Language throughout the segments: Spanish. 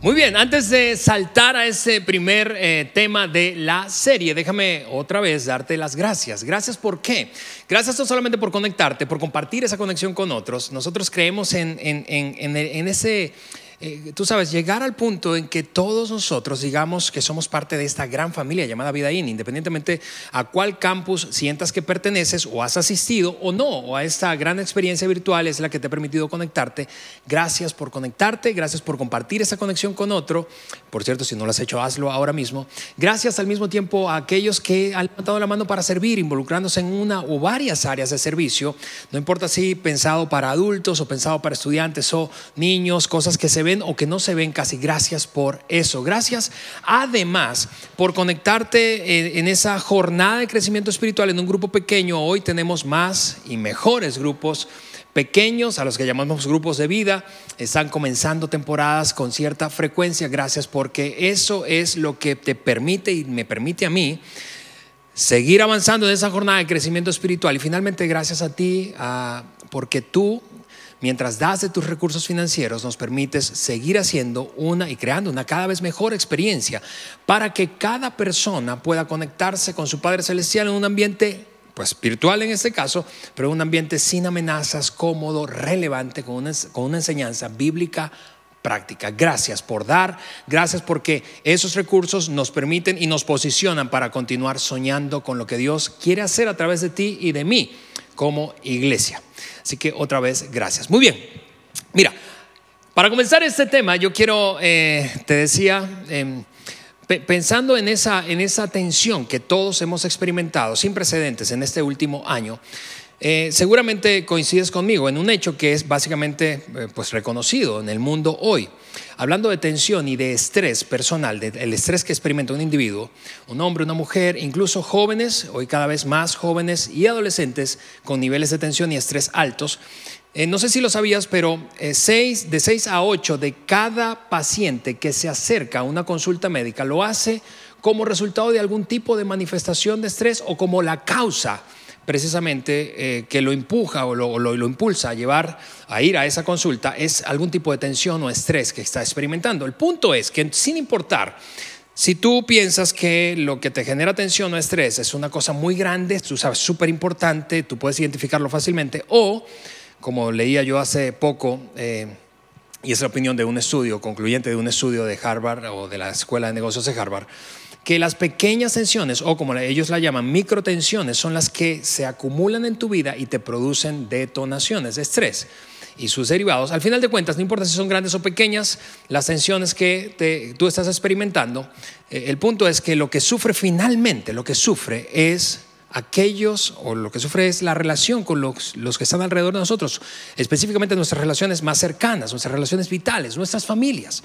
Muy bien, antes de saltar a ese primer eh, tema de la serie, déjame otra vez darte las gracias. Gracias por qué. Gracias no solamente por conectarte, por compartir esa conexión con otros. Nosotros creemos en, en, en, en ese eh, tú sabes, llegar al punto en que todos nosotros digamos que somos parte de esta gran familia llamada Vida In, independientemente a cuál campus sientas que perteneces o has asistido o no, a esta gran experiencia virtual es la que te ha permitido conectarte. Gracias por conectarte, gracias por compartir esa conexión con otro. Por cierto, si no lo has hecho, hazlo ahora mismo. Gracias al mismo tiempo a aquellos que han levantado la mano para servir, involucrándose en una o varias áreas de servicio. No importa si pensado para adultos o pensado para estudiantes o niños, cosas que se ven o que no se ven casi. Gracias por eso. Gracias además por conectarte en, esa jornada de crecimiento espiritual en un grupo pequeño. Hoy tenemos más y mejores grupos pequeños, a los que llamamos grupos de vida, están comenzando temporadas con cierta frecuencia. Gracias porque eso es lo que te permite y me permite a mí seguir avanzando en esa jornada de crecimiento espiritual. Y finalmente, gracias a ti, porque tú mientras das de tus recursos financieros, nos permites seguir haciendo una y creando una cada vez mejor experiencia para que cada persona pueda conectarse con su Padre Celestial en un ambiente pues virtual en este caso, pero un ambiente sin amenazas, cómodo, relevante, con una, con una enseñanza bíblica práctica. Gracias por dar, gracias porque esos recursos nos permiten y nos posicionan para continuar soñando con lo que Dios quiere hacer a través de ti y de mí como iglesia. Así que otra vez, gracias. Muy bien, mira, para comenzar este tema, yo quiero, eh, te decía, em, pensando en esa, en esa tensión que todos hemos experimentado sin precedentes en este último año, eh, seguramente coincides conmigo en un hecho que es básicamente eh, pues reconocido en el mundo hoy. Hablando de tensión y de estrés personal, del estrés que experimenta un individuo, un hombre, una mujer, incluso jóvenes, hoy cada vez más jóvenes y adolescentes con niveles de tensión y estrés altos. Eh, no sé si lo sabías, pero seis, de 6 a 8 de cada paciente que se acerca a una consulta médica lo hace como resultado de algún tipo de manifestación de estrés o como la causa precisamente eh, que lo empuja o lo, lo, impulsa a llevar a ir a esa consulta es algún tipo de tensión o estrés que está experimentando. El punto es que sin importar si tú piensas que lo que te genera tensión o estrés es una cosa muy grande, tú sabes, súper importante, tú puedes identificarlo fácilmente, o como leía yo hace poco, eh, y es la opinión de un estudio concluyente de un estudio de Harvard o de la Escuela de Negocios de Harvard, que las pequeñas tensiones, o como ellos la llaman, microtensiones, son las que se acumulan en tu vida y te producen detonaciones de estrés y sus derivados. Al final de cuentas, no importa si son grandes o pequeñas, las tensiones que tú estás experimentando, eh, el punto es que lo que sufre finalmente, lo que sufre es aquellos, o lo que sufre es la relación con los, los, que están alrededor de nosotros, específicamente nuestras relaciones más cercanas, nuestras relaciones vitales, nuestras familias.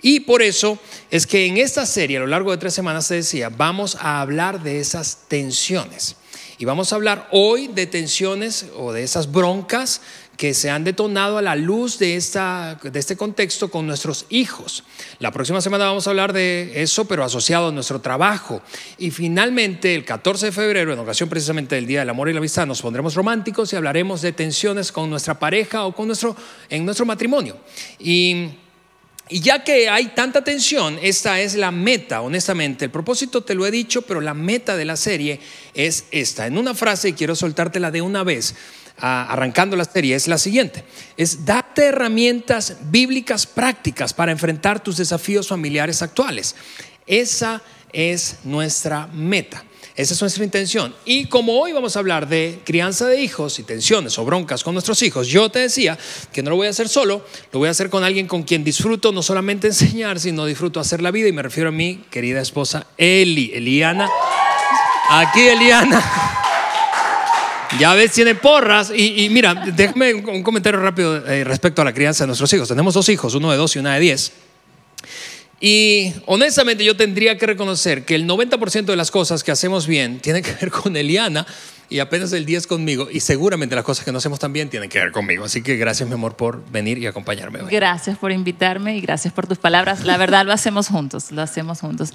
Y por eso es que en esta serie, a lo largo de tres semanas, se decía, vamos a hablar de esas tensiones. Y vamos a hablar hoy de tensiones o de esas broncas que se han detonado a la luz de, esta, de este contexto con nuestros hijos. La próxima semana vamos a hablar de eso, pero asociado a nuestro trabajo. Y finalmente, el 14 de febrero, en ocasión precisamente del Día del Amor y la Amistad, nos pondremos románticos y hablaremos de tensiones con nuestra pareja o con nuestro, en nuestro matrimonio. Y y ya que hay tanta tensión, esta es la meta, honestamente. El propósito te lo he dicho, pero la meta de la serie es esta. En una frase, y quiero soltártela de una vez, arrancando la serie es la siguiente. Es darte herramientas bíblicas prácticas para enfrentar tus desafíos familiares actuales. Esa es nuestra meta. Esa es nuestra intención. Y como hoy vamos a hablar de crianza de hijos y tensiones o broncas con nuestros hijos, yo te decía que no lo voy a hacer solo, lo voy a hacer con alguien con quien disfruto no solamente enseñar, sino disfruto hacer la vida. Y me refiero a mi querida esposa Eli, Eliana. Aquí Eliana. Ya ves, tiene porras. Y, mira, déjame un comentario rápido eh, respecto a la crianza de nuestros hijos. Tenemos dos hijos, uno de dos y una de diez. Y honestamente yo tendría que reconocer que el 90% de las cosas que hacemos bien tienen que ver con Eliana y apenas el 10 conmigo. Y seguramente las cosas que no hacemos también tienen que ver conmigo. Así que gracias, mi amor, por venir y acompañarme hoy. Gracias por invitarme y gracias por tus palabras. La verdad lo hacemos juntos, lo hacemos juntos.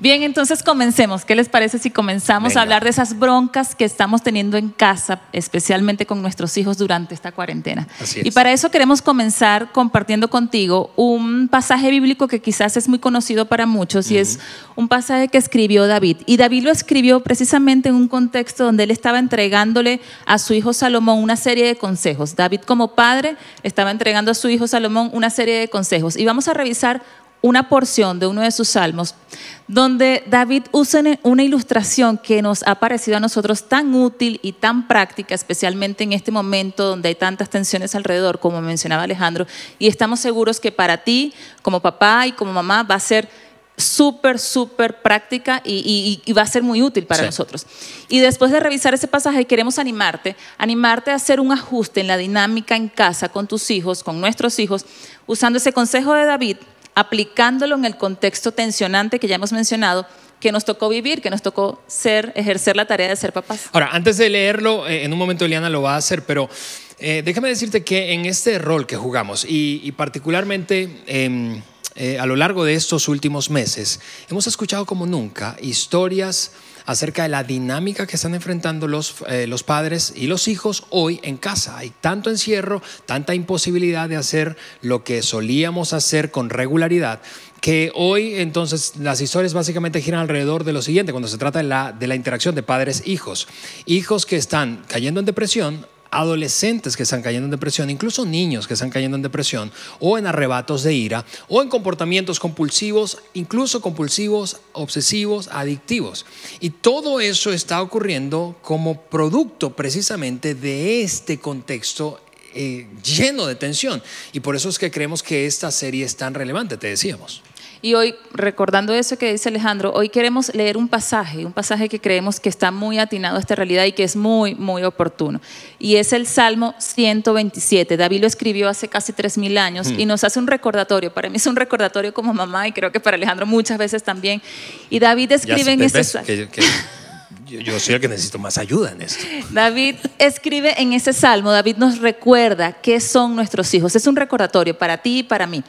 Bien, entonces comencemos. ¿Qué les parece si comenzamos Venga. a hablar de esas broncas que estamos teniendo en casa, especialmente con nuestros hijos durante esta cuarentena? Así es. Y para eso queremos comenzar compartiendo contigo un pasaje bíblico que quizás es muy conocido para muchos y es un pasaje que escribió David. Y David lo escribió precisamente en un contexto donde él estaba entregándole a su hijo Salomón una serie de consejos. David como padre estaba entregando a su hijo Salomón una serie de consejos. Y vamos a revisar una porción de uno de sus salmos donde David usa una ilustración que nos ha parecido a nosotros tan útil y tan práctica, especialmente en este momento donde hay tantas tensiones alrededor, como mencionaba Alejandro, y estamos seguros que para ti, como papá y como mamá, va a ser súper, súper práctica y, y- y va a ser muy útil para Sí. nosotros. Y después de revisar ese pasaje, queremos animarte, animarte a hacer un ajuste en la dinámica en casa con tus hijos, con nuestros hijos, usando ese consejo de David, aplicándolo en el contexto tensionante que ya hemos mencionado, que nos tocó vivir, que nos tocó ser, ejercer la tarea de ser papás. Ahora, antes de leerlo, eh, en un momento Eliana lo va a hacer, pero eh, déjame decirte que en este rol que jugamos y, particularmente em, eh, a lo largo de estos últimos meses, hemos escuchado como nunca historias acerca de la dinámica que están enfrentando los, eh, los padres y los hijos hoy en casa. Hay tanto encierro, tanta imposibilidad de hacer lo que solíamos hacer con regularidad, que hoy entonces las historias básicamente giran alrededor de lo siguiente, cuando se trata de la, de la interacción de padres-hijos. Hijos que están cayendo en depresión, adolescentes que están cayendo en depresión, incluso niños que están cayendo en depresión, o en arrebatos de ira, o en comportamientos compulsivos, incluso compulsivos, obsesivos, adictivos. Y todo eso está ocurriendo como producto precisamente de este contexto eh, lleno de tensión. Y por eso es que creemos que esta serie es tan relevante, te decíamos. Y hoy, recordando eso que dice Alejandro, hoy queremos leer un pasaje, un pasaje que creemos que está muy atinado a esta realidad y que es muy, muy oportuno. Y es el Salmo 127. David lo escribió hace casi 3.000 años y nos hace un recordatorio. Para mí es un recordatorio como mamá y creo que para Alejandro muchas veces también. Y David Ya escribe en ese sal- que- que yo, yo soy el que necesito más ayuda en esto. David escribe en ese salmo, David nos recuerda qué son nuestros hijos. Es un recordatorio para ti y para mí.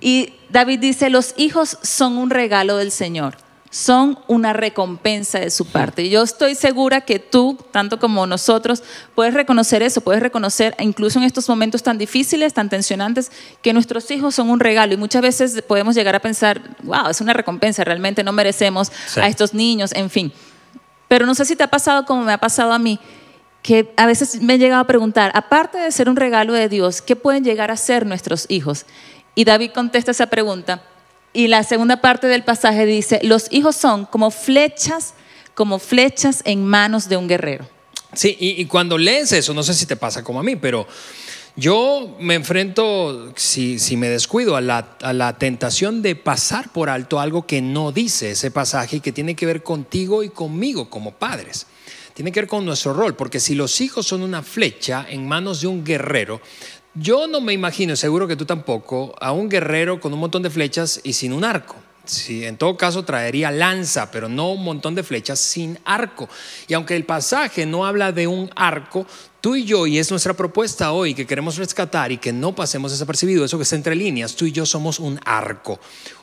Y David dice, los hijos son un regalo del Señor, son una recompensa de su parte. Y Yo estoy segura que tú, tanto como nosotros, puedes reconocer eso, puedes reconocer, incluso en estos momentos tan difíciles, tan tensionantes, que nuestros hijos son un regalo. Y muchas veces podemos llegar a pensar, wow, es una recompensa, realmente no merecemos Sí. a estos niños, en fin. Pero no sé si te ha pasado como me ha pasado a mí, que a veces me he llegado a preguntar, aparte de ser un regalo de Dios, ¿qué pueden llegar a ser nuestros hijos? Y David contesta esa pregunta. Y la segunda parte del pasaje dice, los hijos son como flechas, como flechas en manos de un guerrero. Sí, y, cuando lees eso, no sé si te pasa como a mí, pero yo me enfrento, si, si me descuido, a la, a la tentación de pasar por alto algo que no dice ese pasaje y que tiene que ver contigo y conmigo como padres. Tiene que ver con nuestro rol, porque si los hijos son una flecha en manos de un guerrero, yo no me imagino, seguro que tú tampoco, a un guerrero con un montón de flechas y sin un arco. Sí, en todo caso traería lanza, pero no un montón de flechas sin arco. Y aunque el pasaje no habla de un arco, tú y yo, y es nuestra propuesta hoy que queremos rescatar y que no pasemos desapercibido, eso que está entre líneas, tú y yo somos un arco.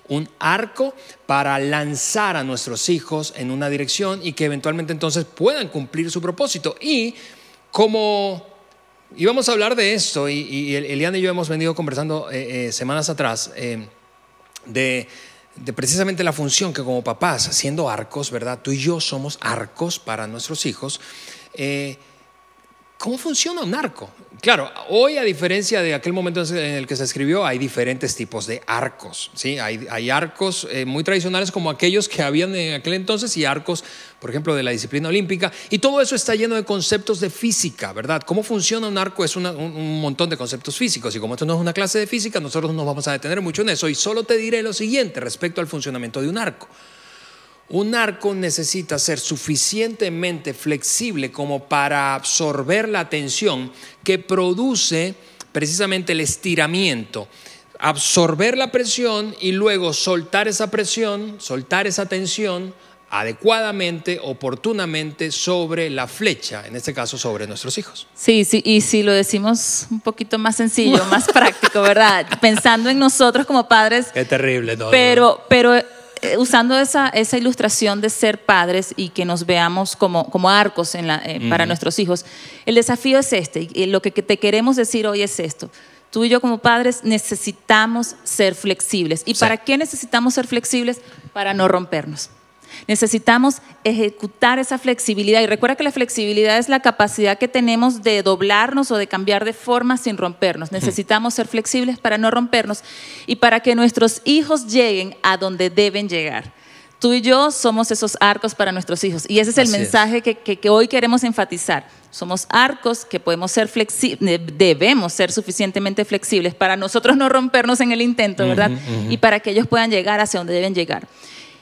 Un arco para lanzar a nuestros hijos en una dirección y que eventualmente entonces puedan cumplir su propósito. Y como íbamos a hablar de esto, y, y Eliana y yo hemos venido conversando eh, eh, semanas atrás, eh, de precisamente la función que como papás, siendo arcos, ¿verdad? Tú y yo somos arcos para nuestros hijos. ¿Cómo funciona un arco? Claro, hoy a diferencia de aquel momento en el que se escribió, hay diferentes tipos de arcos. ¿sí? Hay, arcos eh, muy tradicionales como aquellos que habían en aquel entonces y arcos, por ejemplo, de la disciplina olímpica. Y todo eso está lleno de conceptos de física, ¿verdad? ¿Cómo funciona un arco? Es un montón de conceptos físicos. Y como esto no es una clase de física, nosotros no nos vamos a detener mucho en eso. Y solo te diré lo siguiente respecto al funcionamiento de un arco. Un arco necesita ser suficientemente flexible como para absorber la tensión que produce precisamente el estiramiento. Absorber la presión y luego soltar esa presión, soltar esa tensión adecuadamente, oportunamente sobre la flecha, en este caso sobre nuestros hijos. Sí, sí, y si lo decimos un poquito más sencillo, más práctico, ¿verdad? Pensando en nosotros como padres. Qué terrible, ¿no? Pero, pero usando esa, esa ilustración de ser padres y que nos veamos como, como arcos en la, eh, para nuestros hijos, el desafío es este, y lo que te queremos decir hoy es esto. Tú y yo como padres necesitamos ser flexibles. ¿Y Sí. para qué necesitamos ser flexibles? Para no rompernos. Necesitamos ejecutar esa flexibilidad. Y recuerda que la flexibilidad es la capacidad que tenemos de doblarnos o de cambiar de forma sin rompernos. Necesitamos ser flexibles para no rompernos y para que nuestros hijos lleguen a donde deben llegar. Tú y yo somos esos arcos para nuestros hijos. Y ese es el Así es. mensaje que, que- que hoy queremos enfatizar. Somos arcos que podemos ser flexibles, debemos ser suficientemente flexibles para nosotros no rompernos en el intento, ¿verdad? Y para que ellos puedan llegar hacia donde deben llegar.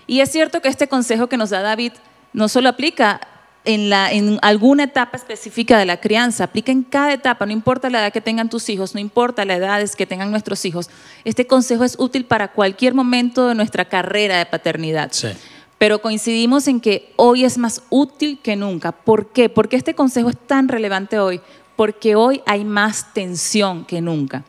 Y es cierto que este consejo que nos da David no solo aplica en, la, en alguna etapa específica de la crianza, aplica en cada etapa, no importa la edad que tengan tus hijos, no importa la edad que tengan nuestros hijos. Este consejo es útil para cualquier momento de nuestra carrera de paternidad. Sí. Pero coincidimos en que hoy es más útil que nunca. ¿Por qué? Porque este consejo es tan relevante hoy. Porque hoy hay más tensión que nunca.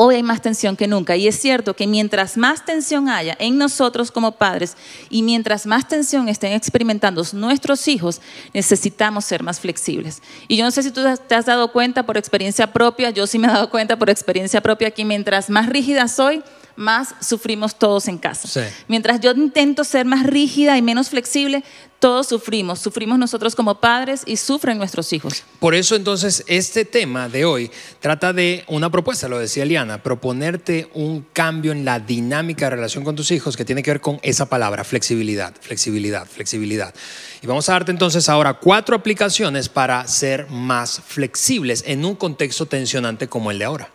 Hoy hay más tensión que nunca. Y es cierto que mientras más tensión haya en nosotros como padres y mientras más tensión estén experimentando nuestros hijos, necesitamos ser más flexibles. Y yo no sé si tú te has dado cuenta por experiencia propia, yo sí me he dado cuenta por experiencia propia que mientras más rígida soy, más sufrimos todos en casa. Sí. Mientras yo intento ser más rígida y menos flexible, todos sufrimos. Sufrimos nosotros como padres y sufren nuestros hijos. Por eso entonces este tema de hoy trata de una propuesta, lo decía Eliana, proponerte un cambio en la dinámica de relación con tus hijos que tiene que ver con esa palabra, flexibilidad, flexibilidad, flexibilidad. Y vamos a darte entonces ahora cuatro aplicaciones para ser más flexibles en un contexto tensionante como el de ahora.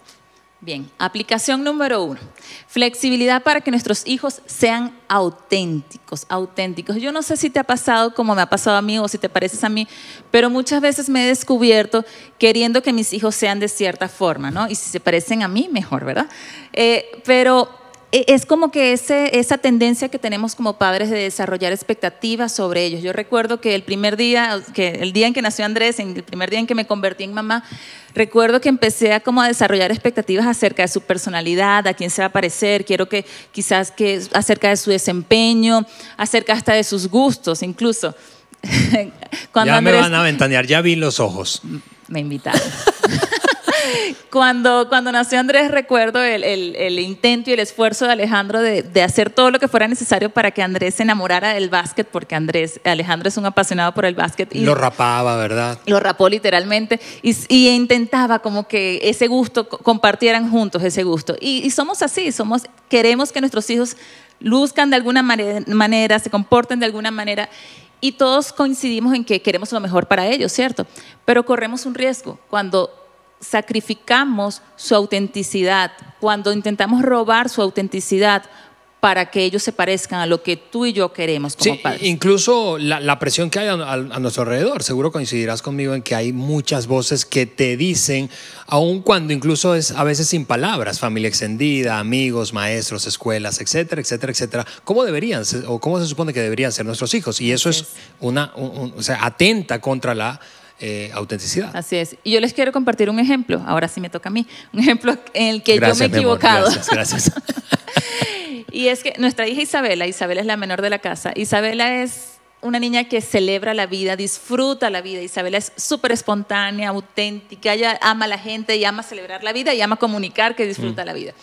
Bien, aplicación número uno. Flexibilidad para que nuestros hijos sean auténticos, auténticos. Yo no sé si te ha pasado como me ha pasado a mí o si te pareces a mí, pero muchas veces me he descubierto queriendo que mis hijos sean de cierta forma, ¿no? Y si se parecen a mí, mejor, ¿verdad? Eh, pero es como que ese, esa tendencia que tenemos como padres de desarrollar expectativas sobre ellos. Yo recuerdo que el primer día, que el día en que nació Andrés, en el primer día en que me convertí en mamá, recuerdo que empecé a como a desarrollar expectativas acerca de su personalidad, a quién se va a parecer, quiero que quizás que acerca de su desempeño, acerca hasta de sus gustos, incluso. Cuando ya me Andrés- van a ventanear, ya vi los ojos. me invitaron. Cuando, cuando nació Andrés, recuerdo el, el- el intento y el esfuerzo de Alejandro de, de hacer todo lo que fuera necesario para que Andrés se enamorara del básquet, porque Andrés, Alejandro es un apasionado por el básquet. Y Lo rapaba, ¿verdad? lo rapó literalmente y, y intentaba como que ese gusto, co- compartieran juntos ese gusto. Y, y somos así, somos, queremos que nuestros hijos luzcan de alguna mane- manera, se comporten de alguna manera y todos coincidimos en que queremos lo mejor para ellos, ¿cierto? Pero corremos un riesgo cuando sacrificamos su autenticidad, cuando intentamos robar su autenticidad para que ellos se parezcan a lo que tú y yo queremos como Sí, padres. incluso la, la presión que hay a, a- a nuestro alrededor. Seguro coincidirás conmigo en que hay muchas voces que te dicen, aun cuando incluso es a veces sin palabras, familia extendida, amigos, maestros, escuelas, etcétera, etcétera, etcétera, cómo deberían ser, o cómo se supone que deberían ser nuestros hijos. Y eso es una, un- un- o sea, atenta contra la eh, autenticidad. Así es. Y yo les quiero compartir un ejemplo, ahora sí me toca a mí, un ejemplo en el que Gracias, yo me he amor, equivocado. gracias, gracias. Y es que nuestra hija Isabela, Isabela es la menor de la casa, Isabela es una niña que celebra la vida, disfruta la vida. Isabela es súper espontánea, auténtica, ella ama a la gente y ama celebrar la vida y ama comunicar que disfruta la vida.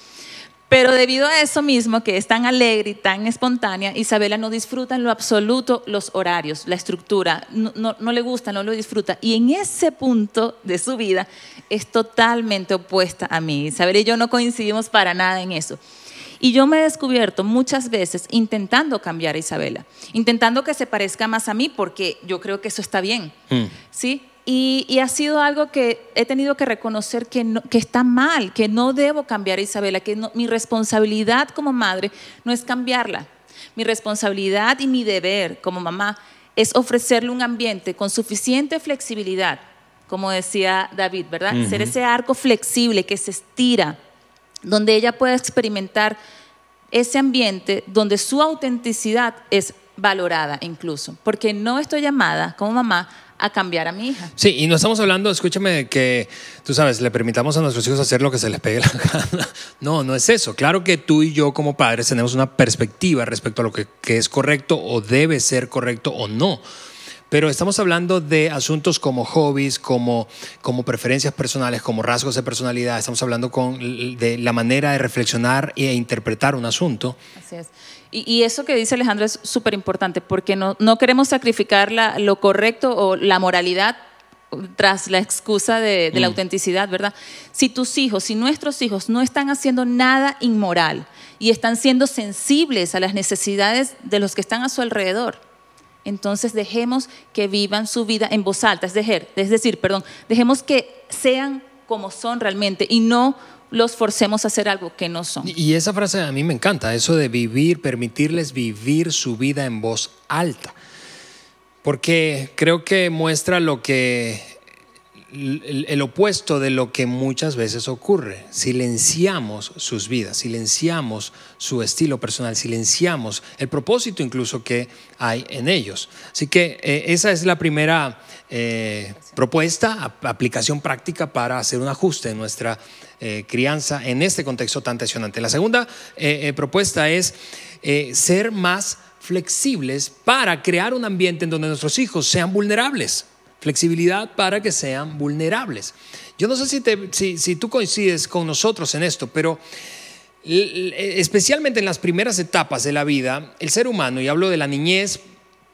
Pero debido a eso mismo, que es tan alegre y tan espontánea, Isabela no disfruta en lo absoluto los horarios, la estructura, no, no- no le gusta, no lo disfruta. Y en ese punto de su vida es totalmente opuesta a mí. Isabela y yo no coincidimos para nada en eso. Y yo me he descubierto muchas veces intentando cambiar a Isabela, intentando que se parezca más a mí, porque yo creo que eso está bien. Mm. ¿sí? Y, y ha sido algo que he tenido que reconocer que, no- que está mal, que no debo cambiar a Isabela, que no- mi responsabilidad como madre no es cambiarla. Mi responsabilidad y mi deber como mamá es ofrecerle un ambiente con suficiente flexibilidad, como decía David, ¿verdad? Ser ese arco flexible que se estira, donde ella pueda experimentar ese ambiente donde su autenticidad es valorada incluso, porque no estoy llamada como mamá a cambiar a mi hija. Sí, y no estamos hablando, escúchame, de que, tú sabes, le permitamos a nuestros hijos hacer lo que se les pegue la gana. No, no es eso. Claro que tú y yo como padres tenemos una perspectiva respecto a lo que, que es correcto o debe ser correcto o no. Pero estamos hablando de asuntos como hobbies, como, como preferencias personales, como rasgos de personalidad. Estamos hablando con, de la manera de reflexionar e interpretar un asunto. Así es. Y, y eso que dice Alejandro es súper importante porque no, no queremos sacrificar la- lo correcto o la moralidad tras la excusa de, de la autenticidad, ¿verdad? Si tus hijos, si nuestros hijos no están haciendo nada inmoral y están siendo sensibles a las necesidades de los que están a su alrededor, entonces dejemos que vivan su vida en voz alta, es decir, es decir, perdón, dejemos que sean como son realmente y no los forcemos a hacer algo que no son. Y esa frase a mí me encanta, eso de vivir, permitirles vivir su vida en voz alta. Porque creo que muestra lo que el, opuesto de lo que muchas veces ocurre. Silenciamos sus vidas, silenciamos su estilo personal, silenciamos el propósito incluso que hay en ellos. Así que eh, esa es la primera eh, propuesta, ap- aplicación práctica para hacer un ajuste en nuestra eh, crianza en este contexto tan tensionante. La segunda eh, eh, propuesta es ser más flexibles para crear un ambiente en donde nuestros hijos sean vulnerables. Flexibilidad para que sean vulnerables. Yo no sé si, te- si- si tú coincides con nosotros en esto, pero especialmente en las primeras etapas de la vida, el ser humano, y hablo de la niñez,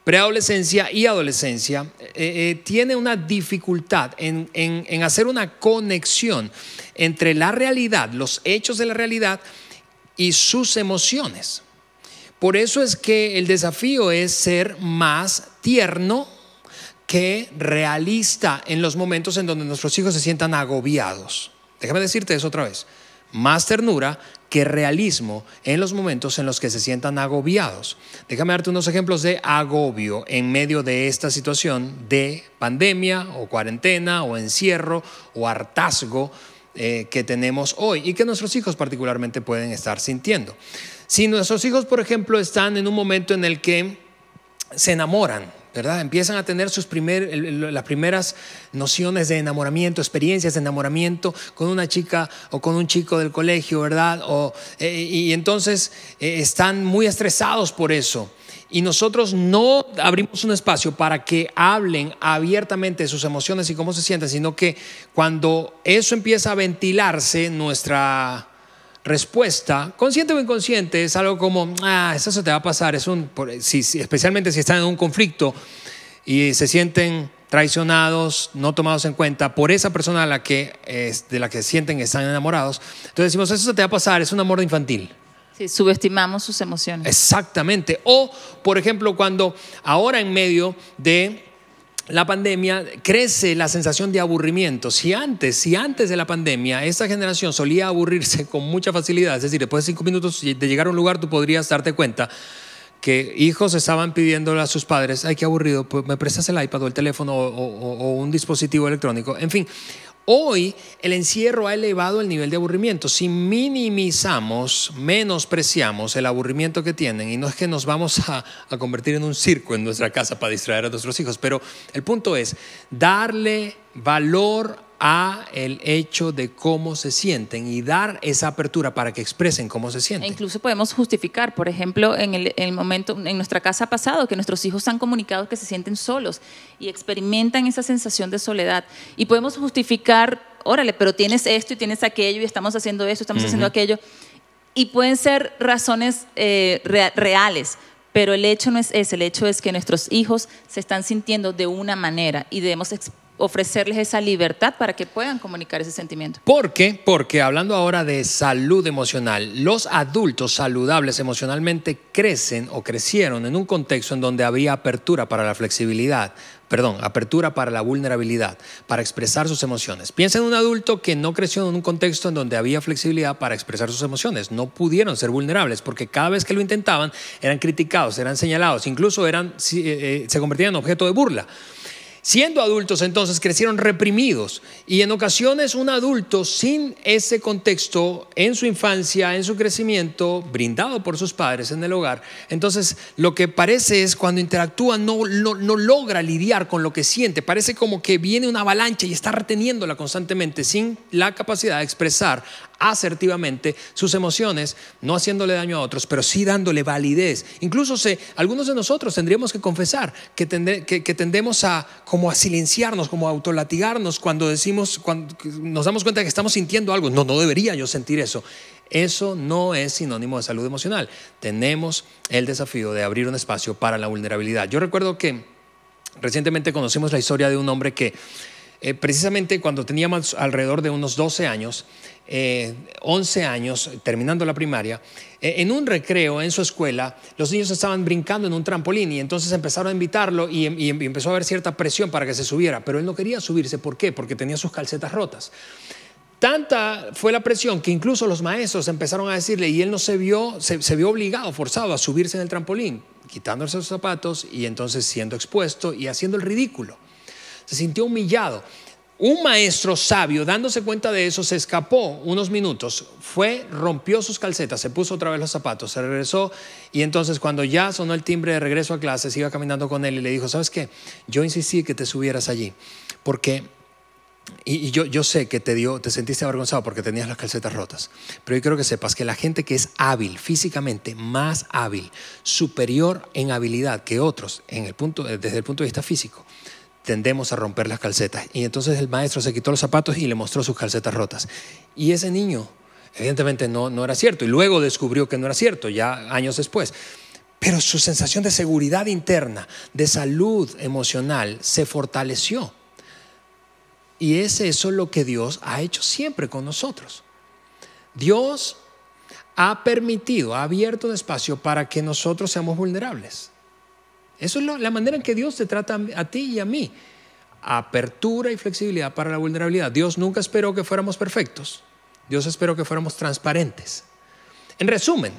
preadolescencia y adolescencia, eh, eh, tiene una dificultad en, en- en hacer una conexión entre la realidad, los hechos de la realidad y sus emociones. Por eso es que el desafío es ser más tierno que realista en los momentos en donde nuestros hijos se sientan agobiados. Déjame decirte eso otra vez. Más ternura que realismo en los momentos en los que se sientan agobiados. Déjame darte unos ejemplos de agobio en medio de esta situación de pandemia o cuarentena o encierro o hartazgo eh, que tenemos hoy y que nuestros hijos particularmente pueden estar sintiendo. Si nuestros hijos, por ejemplo, están en un momento en el que se enamoran, ¿verdad? Empiezan a tener sus primer, las primeras nociones de enamoramiento, experiencias de enamoramiento con una chica o con un chico del colegio, ¿verdad? O, eh, y entonces eh, están muy estresados por eso. Y nosotros no abrimos un espacio para que hablen abiertamente de sus emociones y cómo se sienten, sino que cuando eso empieza a ventilarse, nuestra respuesta, consciente o inconsciente, es algo como, ah, eso se te va a pasar, es un, por- si- si- especialmente si están en un conflicto y se sienten traicionados, no tomados en cuenta por esa persona a la que, es- de la que sienten que están enamorados. Entonces decimos, eso se te va a pasar, es un amor infantil. Sí, subestimamos sus emociones. Exactamente. O, por ejemplo, cuando ahora en medio de la pandemia crece la sensación de aburrimiento. Si antes, si antes de la pandemia esta generación solía aburrirse con mucha facilidad, es decir, después de cinco minutos de llegar a un lugar tú podrías darte cuenta que hijos estaban pidiéndole a sus padres, ay, qué aburrido, pues me prestas el iPad o el teléfono o, o- o un dispositivo electrónico. En fin, hoy el encierro ha elevado el nivel de aburrimiento. Si minimizamos, menospreciamos el aburrimiento que tienen, y no es que nos vamos a, a convertir en un circo en nuestra casa para distraer a nuestros hijos, pero el punto es darle valor a el hecho de cómo se sienten y dar esa apertura para que expresen cómo se E sienten. incluso podemos justificar, por ejemplo, en el, el momento, en nuestra casa ha pasado, que nuestros hijos han comunicado que se sienten solos y experimentan esa sensación de soledad. Y podemos justificar, órale, pero tienes esto y tienes aquello y estamos haciendo esto, estamos haciendo aquello. Y pueden ser razones eh, rea- reales, pero el hecho no es ese, el hecho es que nuestros hijos se están sintiendo de una manera y debemos ofrecerles esa libertad para que puedan comunicar ese sentimiento. ¿Por qué? Porque hablando ahora de salud emocional, los adultos saludables emocionalmente crecen o crecieron en un contexto en donde había apertura para la flexibilidad, perdón, apertura para la vulnerabilidad, para expresar sus emociones. Piensa en un adulto que no creció en un contexto en donde había flexibilidad para expresar sus emociones. No pudieron ser vulnerables porque cada vez que lo intentaban eran criticados, eran señalados, incluso eran, eh, eh, se convertían en objeto de burla. Siendo adultos entonces crecieron reprimidos. Y en ocasiones un adulto sin ese contexto en su infancia, en su crecimiento, brindado por sus padres en el hogar, entonces lo que parece es cuando interactúa no, no, no logra lidiar con lo que siente, parece como que viene una avalancha y está reteniéndola constantemente sin la capacidad de expresar asertivamente sus emociones, no haciéndole daño a otros, pero sí dándole validez. Incluso se, algunos de nosotros tendríamos que confesar que, que, tendemos a como a silenciarnos, como a autolatigarnos cuando decimos, cuando nos damos cuenta que estamos sintiendo algo. No, no debería yo sentir eso. Eso no es sinónimo de salud emocional. Tenemos el desafío de abrir un espacio para la vulnerabilidad. Yo recuerdo que recientemente conocimos la historia de un hombre que eh, precisamente cuando teníamos alrededor de unos 12 años, 11 eh, años, terminando la primaria, eh, en un recreo en su escuela, los niños estaban brincando en un trampolín y entonces empezaron a invitarlo y, y empezó a haber cierta presión para que se subiera, pero él no quería subirse. ¿Por qué? Porque tenía sus calcetas rotas. Tanta fue la presión que incluso los maestros empezaron a decirle y él no se vio, se, se vio obligado, forzado a subirse en el trampolín, quitándose los zapatos y entonces siendo expuesto y haciendo el ridículo. Se sintió humillado. Un maestro sabio, dándose cuenta de eso, se escapó unos minutos, fue, rompió sus calcetas, se puso otra vez los zapatos, se regresó y entonces cuando ya sonó el timbre de regreso a clases, iba caminando con él y le dijo, ¿sabes qué? Yo insistí que te subieras allí, porque, y, yo, yo sé que te dio, te sentiste avergonzado porque tenías las calcetas rotas, pero yo quiero que sepas que la gente que es hábil, físicamente más hábil, superior en habilidad que otros en el punto, desde el punto de vista físico, tendemos a romper las calcetas. Y entonces el maestro se quitó los zapatos y le mostró sus calcetas rotas. Y ese niño, evidentemente no, no era cierto. Y luego descubrió que no era cierto, ya años después. Pero su sensación de seguridad interna, de salud emocional, se fortaleció. Y es eso lo que Dios ha hecho siempre con nosotros. Dios ha permitido, ha abierto un espacio para que nosotros seamos vulnerables. Eso es la manera en que Dios te trata a ti y a mí. Apertura y flexibilidad para la vulnerabilidad. Dios nunca esperó que fuéramos perfectos. Dios esperó que fuéramos transparentes. En resumen,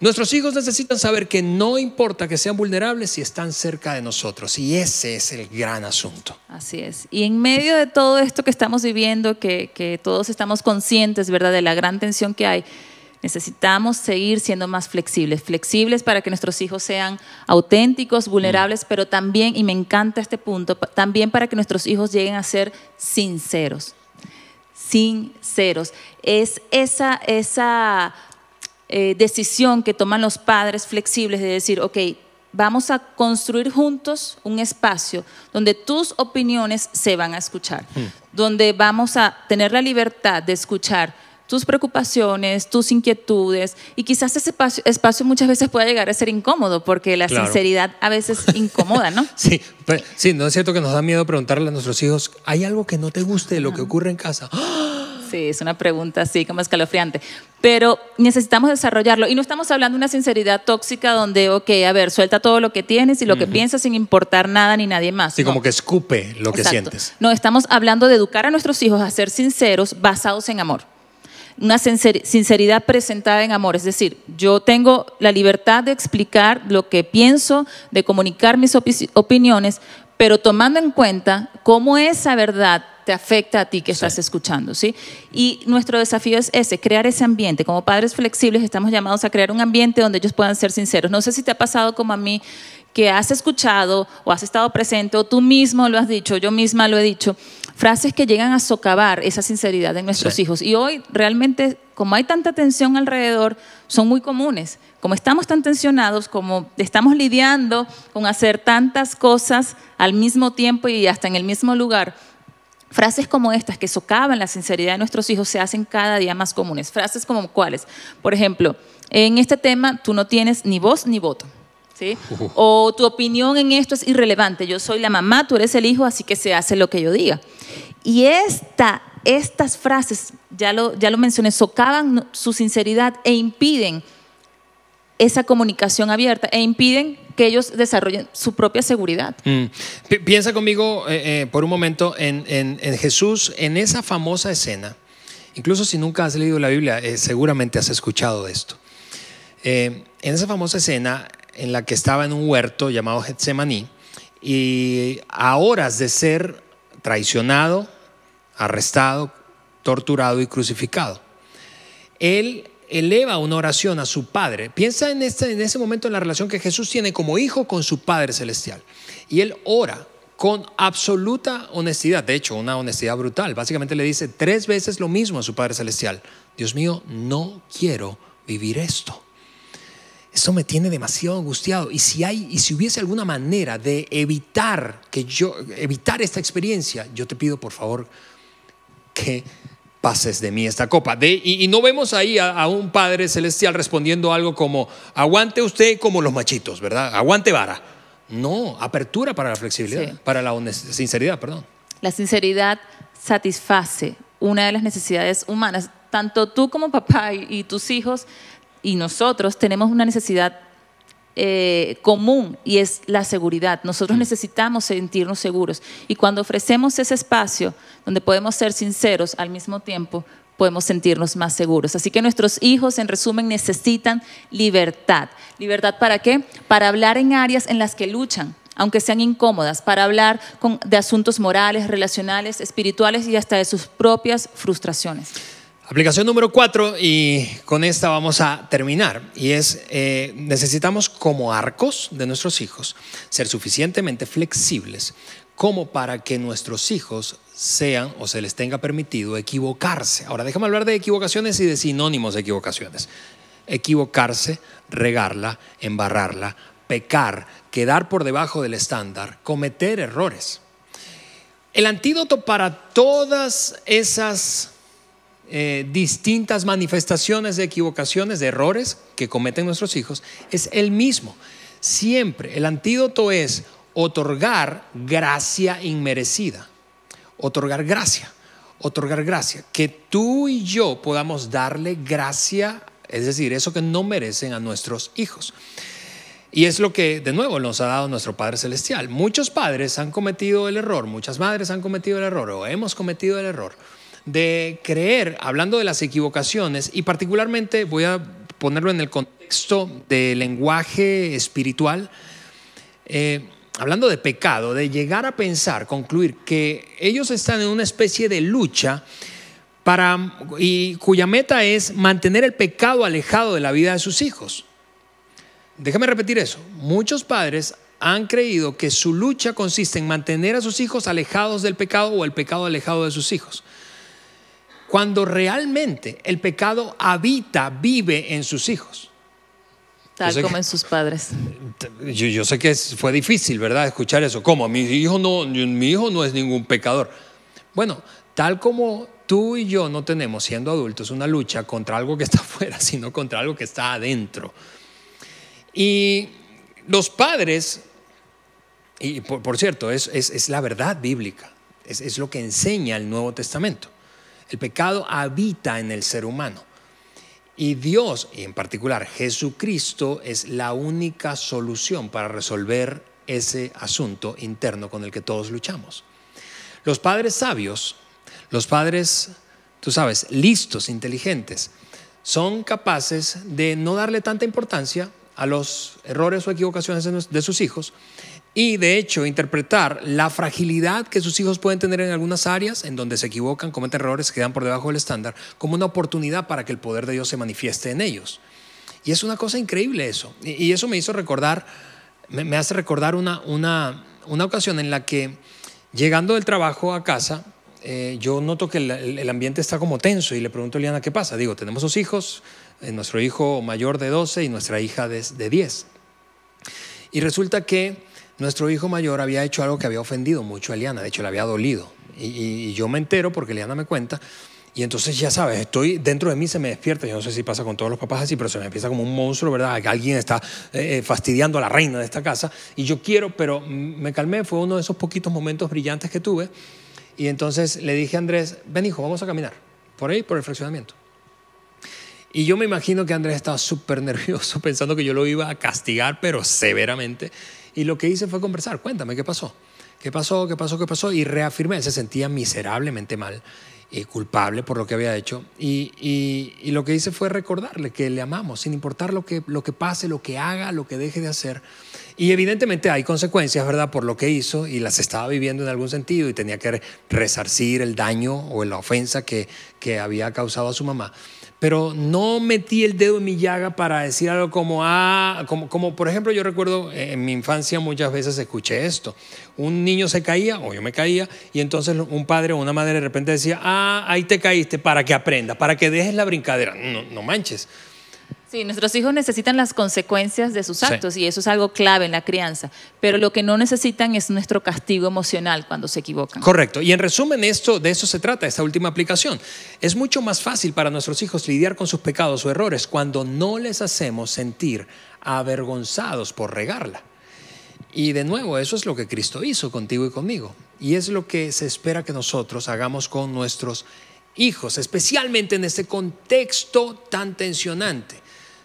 nuestros hijos necesitan saber que no importa que sean vulnerables si están cerca de nosotros. Y ese es el gran asunto. Así es. Y en medio de todo esto que estamos viviendo, que, que todos estamos conscientes, ¿verdad?, de la gran tensión que hay Necesitamos seguir siendo más flexibles, flexibles para que nuestros hijos sean auténticos, vulnerables, mm. pero también, y me encanta este punto, también para que nuestros hijos lleguen a ser sinceros. Sinceros. Es esa, esa eh, decisión que toman los padres flexibles de decir, ok, vamos a construir juntos un espacio donde tus opiniones se van a escuchar, mm. donde vamos a tener la libertad de escuchar tus preocupaciones, tus inquietudes y quizás ese espacio, muchas veces pueda llegar a ser incómodo porque la sinceridad a veces incomoda, ¿no? Sí, sí, no es cierto que nos da miedo preguntarle a nuestros hijos, ¿hay algo que no te guste de lo que ocurre en casa? Sí, es una pregunta así como escalofriante. Pero necesitamos desarrollarlo. Y no estamos hablando de una sinceridad tóxica donde, ok, a ver, suelta todo lo que tienes y lo que piensas sin importar nada ni nadie más. Sí, como que escupe lo que sientes. No, estamos hablando de educar a nuestros hijos a ser sinceros basados en amor una sinceridad presentada en amor. Es decir, yo tengo la libertad de explicar lo que pienso, de comunicar mis opiniones, pero tomando en cuenta cómo esa verdad te afecta a ti que estás escuchando, ¿sí? Y nuestro desafío es ese, crear ese ambiente. Como padres flexibles estamos llamados a crear un ambiente donde ellos puedan ser sinceros. No sé si te ha pasado como a mí que has escuchado o has estado presente o tú mismo lo has dicho, yo misma lo he dicho, frases que llegan a socavar esa sinceridad de nuestros hijos. Y hoy realmente, como hay tanta tensión alrededor, son muy comunes. Como estamos tan tensionados, como estamos lidiando con hacer tantas cosas al mismo tiempo y hasta en el mismo lugar, frases como estas que socavan la sinceridad de nuestros hijos se hacen cada día más comunes. Frases como cuáles. Por ejemplo, en este tema tú no tienes ni voz ni voto. ¿Sí? O tu opinión en esto es irrelevante. Yo soy la mamá, tú eres el hijo, así que se hace lo que yo diga. Y esta, estas frases, ya lo, ya lo mencioné, socavan su sinceridad e impiden esa comunicación abierta e impiden que ellos desarrollen su propia seguridad. Mm. Piensa conmigo eh, eh, por un momento en, Jesús, en esa famosa escena. Incluso si nunca has leído la Biblia, eh, seguramente has escuchado de esto. en esa famosa escena en la que estaba en un huerto llamado Getsemaní, y a horas de ser traicionado, arrestado, torturado y crucificado. Él eleva una oración a su Padre. Piensa en, este, en ese momento en la relación que Jesús tiene como hijo con su Padre Celestial. Y él ora con absoluta honestidad, de hecho, una honestidad brutal. Básicamente le dice tres veces lo mismo a su Padre Celestial. Dios mío, no quiero vivir esto. Esto me tiene demasiado angustiado. Y si hay, y si hubiese alguna manera de evitar que yo, evitar esta experiencia, yo te pido por favor que pases de mí esta copa. De, y, no vemos ahí a, un Padre Celestial respondiendo algo como, aguante usted como los machitos, ¿verdad? Aguante vara. No, apertura para la flexibilidad, para la sinceridad, perdón. La sinceridad satisface una de las necesidades humanas. Tanto tú como papá y tus hijos y nosotros tenemos una necesidad eh, común y es la seguridad. Nosotros necesitamos sentirnos seguros y cuando ofrecemos ese espacio donde podemos ser sinceros al mismo tiempo, podemos sentirnos más seguros. Así que nuestros hijos, en resumen, necesitan libertad. ¿Libertad para qué? Para hablar en áreas en las que luchan, aunque sean incómodas, para hablar de asuntos morales, relacionales, espirituales y hasta de sus propias frustraciones. Aplicación número cuatro, y con esta vamos a terminar, y es, eh, necesitamos como arcos de nuestros hijos ser suficientemente flexibles como para que nuestros hijos sean o se les tenga permitido equivocarse. Ahora déjame hablar de equivocaciones y de sinónimos de equivocaciones. Equivocarse, regarla, embarrarla, pecar, quedar por debajo del estándar, cometer errores. El antídoto para todas esas eh, distintas manifestaciones de equivocaciones, de errores que cometen nuestros hijos, es el mismo. Siempre el antídoto es otorgar gracia inmerecida, otorgar gracia, otorgar gracia, que tú y yo podamos darle gracia, es decir, eso que no merecen a nuestros hijos. Y es lo que, de nuevo, nos ha dado nuestro Padre Celestial. Muchos padres han cometido el error, muchas madres han cometido el error o hemos cometido el error de creer, hablando de las equivocaciones, y particularmente voy a ponerlo en el contexto del lenguaje espiritual, eh, hablando de pecado, de llegar a pensar, concluir que ellos están en una especie de lucha para, y cuya meta es mantener el pecado alejado de la vida de sus hijos. Déjame repetir eso. Muchos padres han creído que su lucha consiste en mantener a sus hijos alejados del pecado o el pecado alejado de sus hijos cuando realmente el pecado habita, vive en sus hijos. Tal como en sus padres. Yo, sé que fue difícil, ¿verdad? Escuchar eso. ¿Cómo? Mi hijo, no, mi hijo no es ningún pecador. Bueno, tal como tú y yo no tenemos, siendo adultos, una lucha contra algo que está afuera, sino contra algo que está adentro. Y los padres, y por, cierto, es, es, la verdad bíblica, es, es lo que enseña el Nuevo Testamento. El pecado habita en el ser humano. Y Dios, y en particular Jesucristo, es la única solución para resolver ese asunto interno con el que todos luchamos. Los padres sabios, los padres, tú sabes, listos, inteligentes, son capaces de no darle tanta importancia a los errores o equivocaciones de sus hijos y de hecho interpretar la fragilidad que sus hijos pueden tener en algunas áreas en donde se equivocan, cometen errores, quedan por debajo del estándar, como una oportunidad para que el poder de Dios se manifieste en ellos. Y es una cosa increíble eso. Y eso me hizo recordar, me hace recordar una, una, una ocasión en la que llegando del trabajo a casa, eh, yo noto que el, ambiente está como tenso y le pregunto a Liana qué pasa. Digo, tenemos dos hijos, eh, nuestro hijo mayor de 12 y nuestra hija de, de 10. Y resulta que nuestro hijo mayor había hecho algo que había ofendido mucho a Eliana, de hecho le había dolido. Y, yo me entero porque Eliana me cuenta. Y entonces ya sabes, estoy dentro de mí se me despierta, yo no sé si pasa con todos los papás así, pero se me empieza como un monstruo, ¿verdad? Que alguien está eh, eh, fastidiando a la reina de esta casa y yo quiero, pero me calmé, fue uno de esos poquitos momentos brillantes que tuve. Y entonces le dije a Andrés, ven hijo, vamos a caminar, por ahí, por el fraccionamiento. Y yo me imagino que Andrés estaba súper nervioso pensando que yo lo iba a castigar, pero severamente. Y lo que hice fue conversar, cuéntame qué pasó, qué pasó, qué pasó, qué pasó. Y reafirmé, se sentía miserablemente mal y culpable por lo que había hecho. Y, y, lo que hice fue recordarle que le amamos, sin importar lo que, lo que pase, lo que haga, lo que deje de hacer. Y evidentemente hay consecuencias, ¿verdad?, por lo que hizo y las estaba viviendo en algún sentido y tenía que resarcir el daño o la ofensa que, que había causado a su mamá pero no metí el dedo en mi llaga para decir algo como, ah, como, como por ejemplo yo recuerdo en mi infancia muchas veces escuché esto, un niño se caía o yo me caía y entonces un padre o una madre de repente decía, ah, ahí te caíste para que aprenda, para que dejes la brincadera, no, no manches. Sí, nuestros hijos necesitan las consecuencias de sus actos y eso es algo clave en la crianza, pero lo que no necesitan es nuestro castigo emocional cuando se equivocan. Correcto, y en resumen esto de eso se trata esta última aplicación. Es mucho más fácil para nuestros hijos lidiar con sus pecados o errores cuando no les hacemos sentir avergonzados por regarla. Y de nuevo, eso es lo que Cristo hizo contigo y conmigo. Y es lo que se espera que nosotros hagamos con nuestros hijos, especialmente en este contexto tan tensionante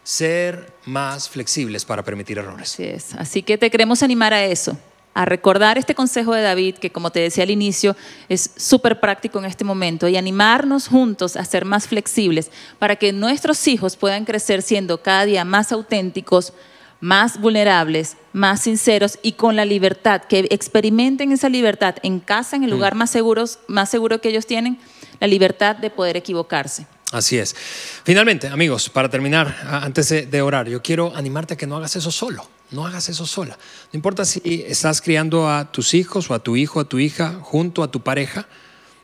ser más flexibles para permitir errores. Así es. Así que te queremos animar a eso, a recordar este consejo de David, que como te decía al inicio, es súper práctico en este momento, y animarnos juntos a ser más flexibles para que nuestros hijos puedan crecer siendo cada día más auténticos, más vulnerables, más sinceros y con la libertad, que experimenten esa libertad en casa, en el lugar mm. más, seguros, más seguro que ellos tienen, la libertad de poder equivocarse. Así es. Finalmente, amigos, para terminar, antes de orar, yo quiero animarte a que no hagas eso solo. No hagas eso sola. No importa si estás criando a tus hijos o a tu hijo, a tu hija, junto a tu pareja.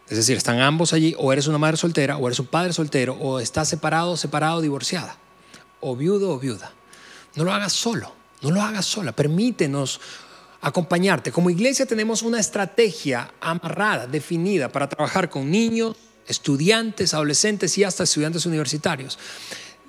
Es decir, están ambos allí, o eres una madre soltera, o eres un padre soltero, o estás separado, separado, divorciada, o viudo o viuda. No lo hagas solo, no lo hagas sola. Permítenos acompañarte. Como iglesia tenemos una estrategia amarrada, definida para trabajar con niños, estudiantes, adolescentes y hasta estudiantes universitarios.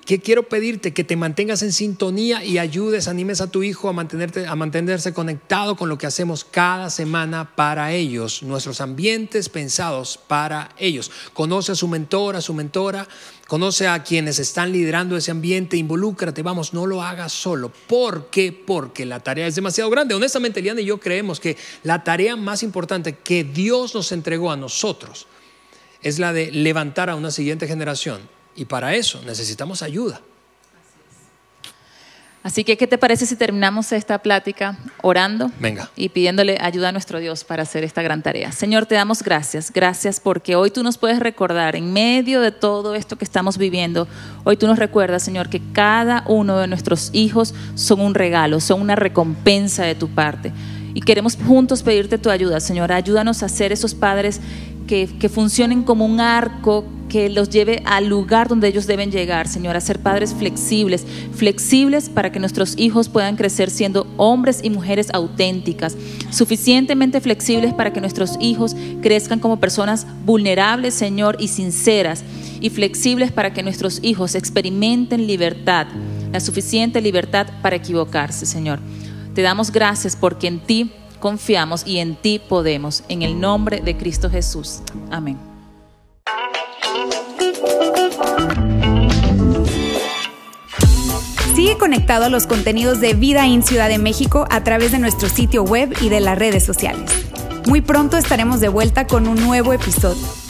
Que quiero pedirte que te mantengas en sintonía y ayudes, animes a tu hijo a, mantenerse conectado con lo que hacemos cada semana para ellos, nuestros ambientes pensados para ellos. Conoce a su mentor, a su mentora, conoce a quienes están liderando ese ambiente, involúcrate, vamos, no lo hagas solo. ¿Por qué? Porque la tarea es demasiado grande. Honestamente, Eliana y yo creemos que la tarea más importante que Dios nos entregó a nosotros es la de levantar a una siguiente generación. Y para eso necesitamos ayuda. Así que, ¿qué te parece si terminamos esta plática orando Venga. y pidiéndole ayuda a nuestro Dios para hacer esta gran tarea? Señor, te damos gracias. Gracias porque hoy tú nos puedes recordar, en medio de todo esto que estamos viviendo, hoy tú nos recuerdas, Señor, que cada uno de nuestros hijos son un regalo, son una recompensa de tu parte. Y queremos juntos pedirte tu ayuda, Señor. Ayúdanos a ser esos padres que, funcionen como un arco que los lleve al lugar donde ellos deben llegar, Señor, a ser padres flexibles, flexibles para que nuestros hijos puedan crecer siendo hombres y mujeres auténticas, suficientemente flexibles para que nuestros hijos crezcan como personas vulnerables, Señor, y sinceras, y flexibles para que nuestros hijos experimenten libertad, la suficiente libertad para equivocarse, Señor. Te damos gracias porque en ti confiamos y en ti podemos. En el nombre de Cristo Jesús. Amén. Sigue conectado a los contenidos de Vida en Ciudad de México a través de nuestro sitio web y de las redes sociales. Muy pronto estaremos de vuelta con un nuevo episodio.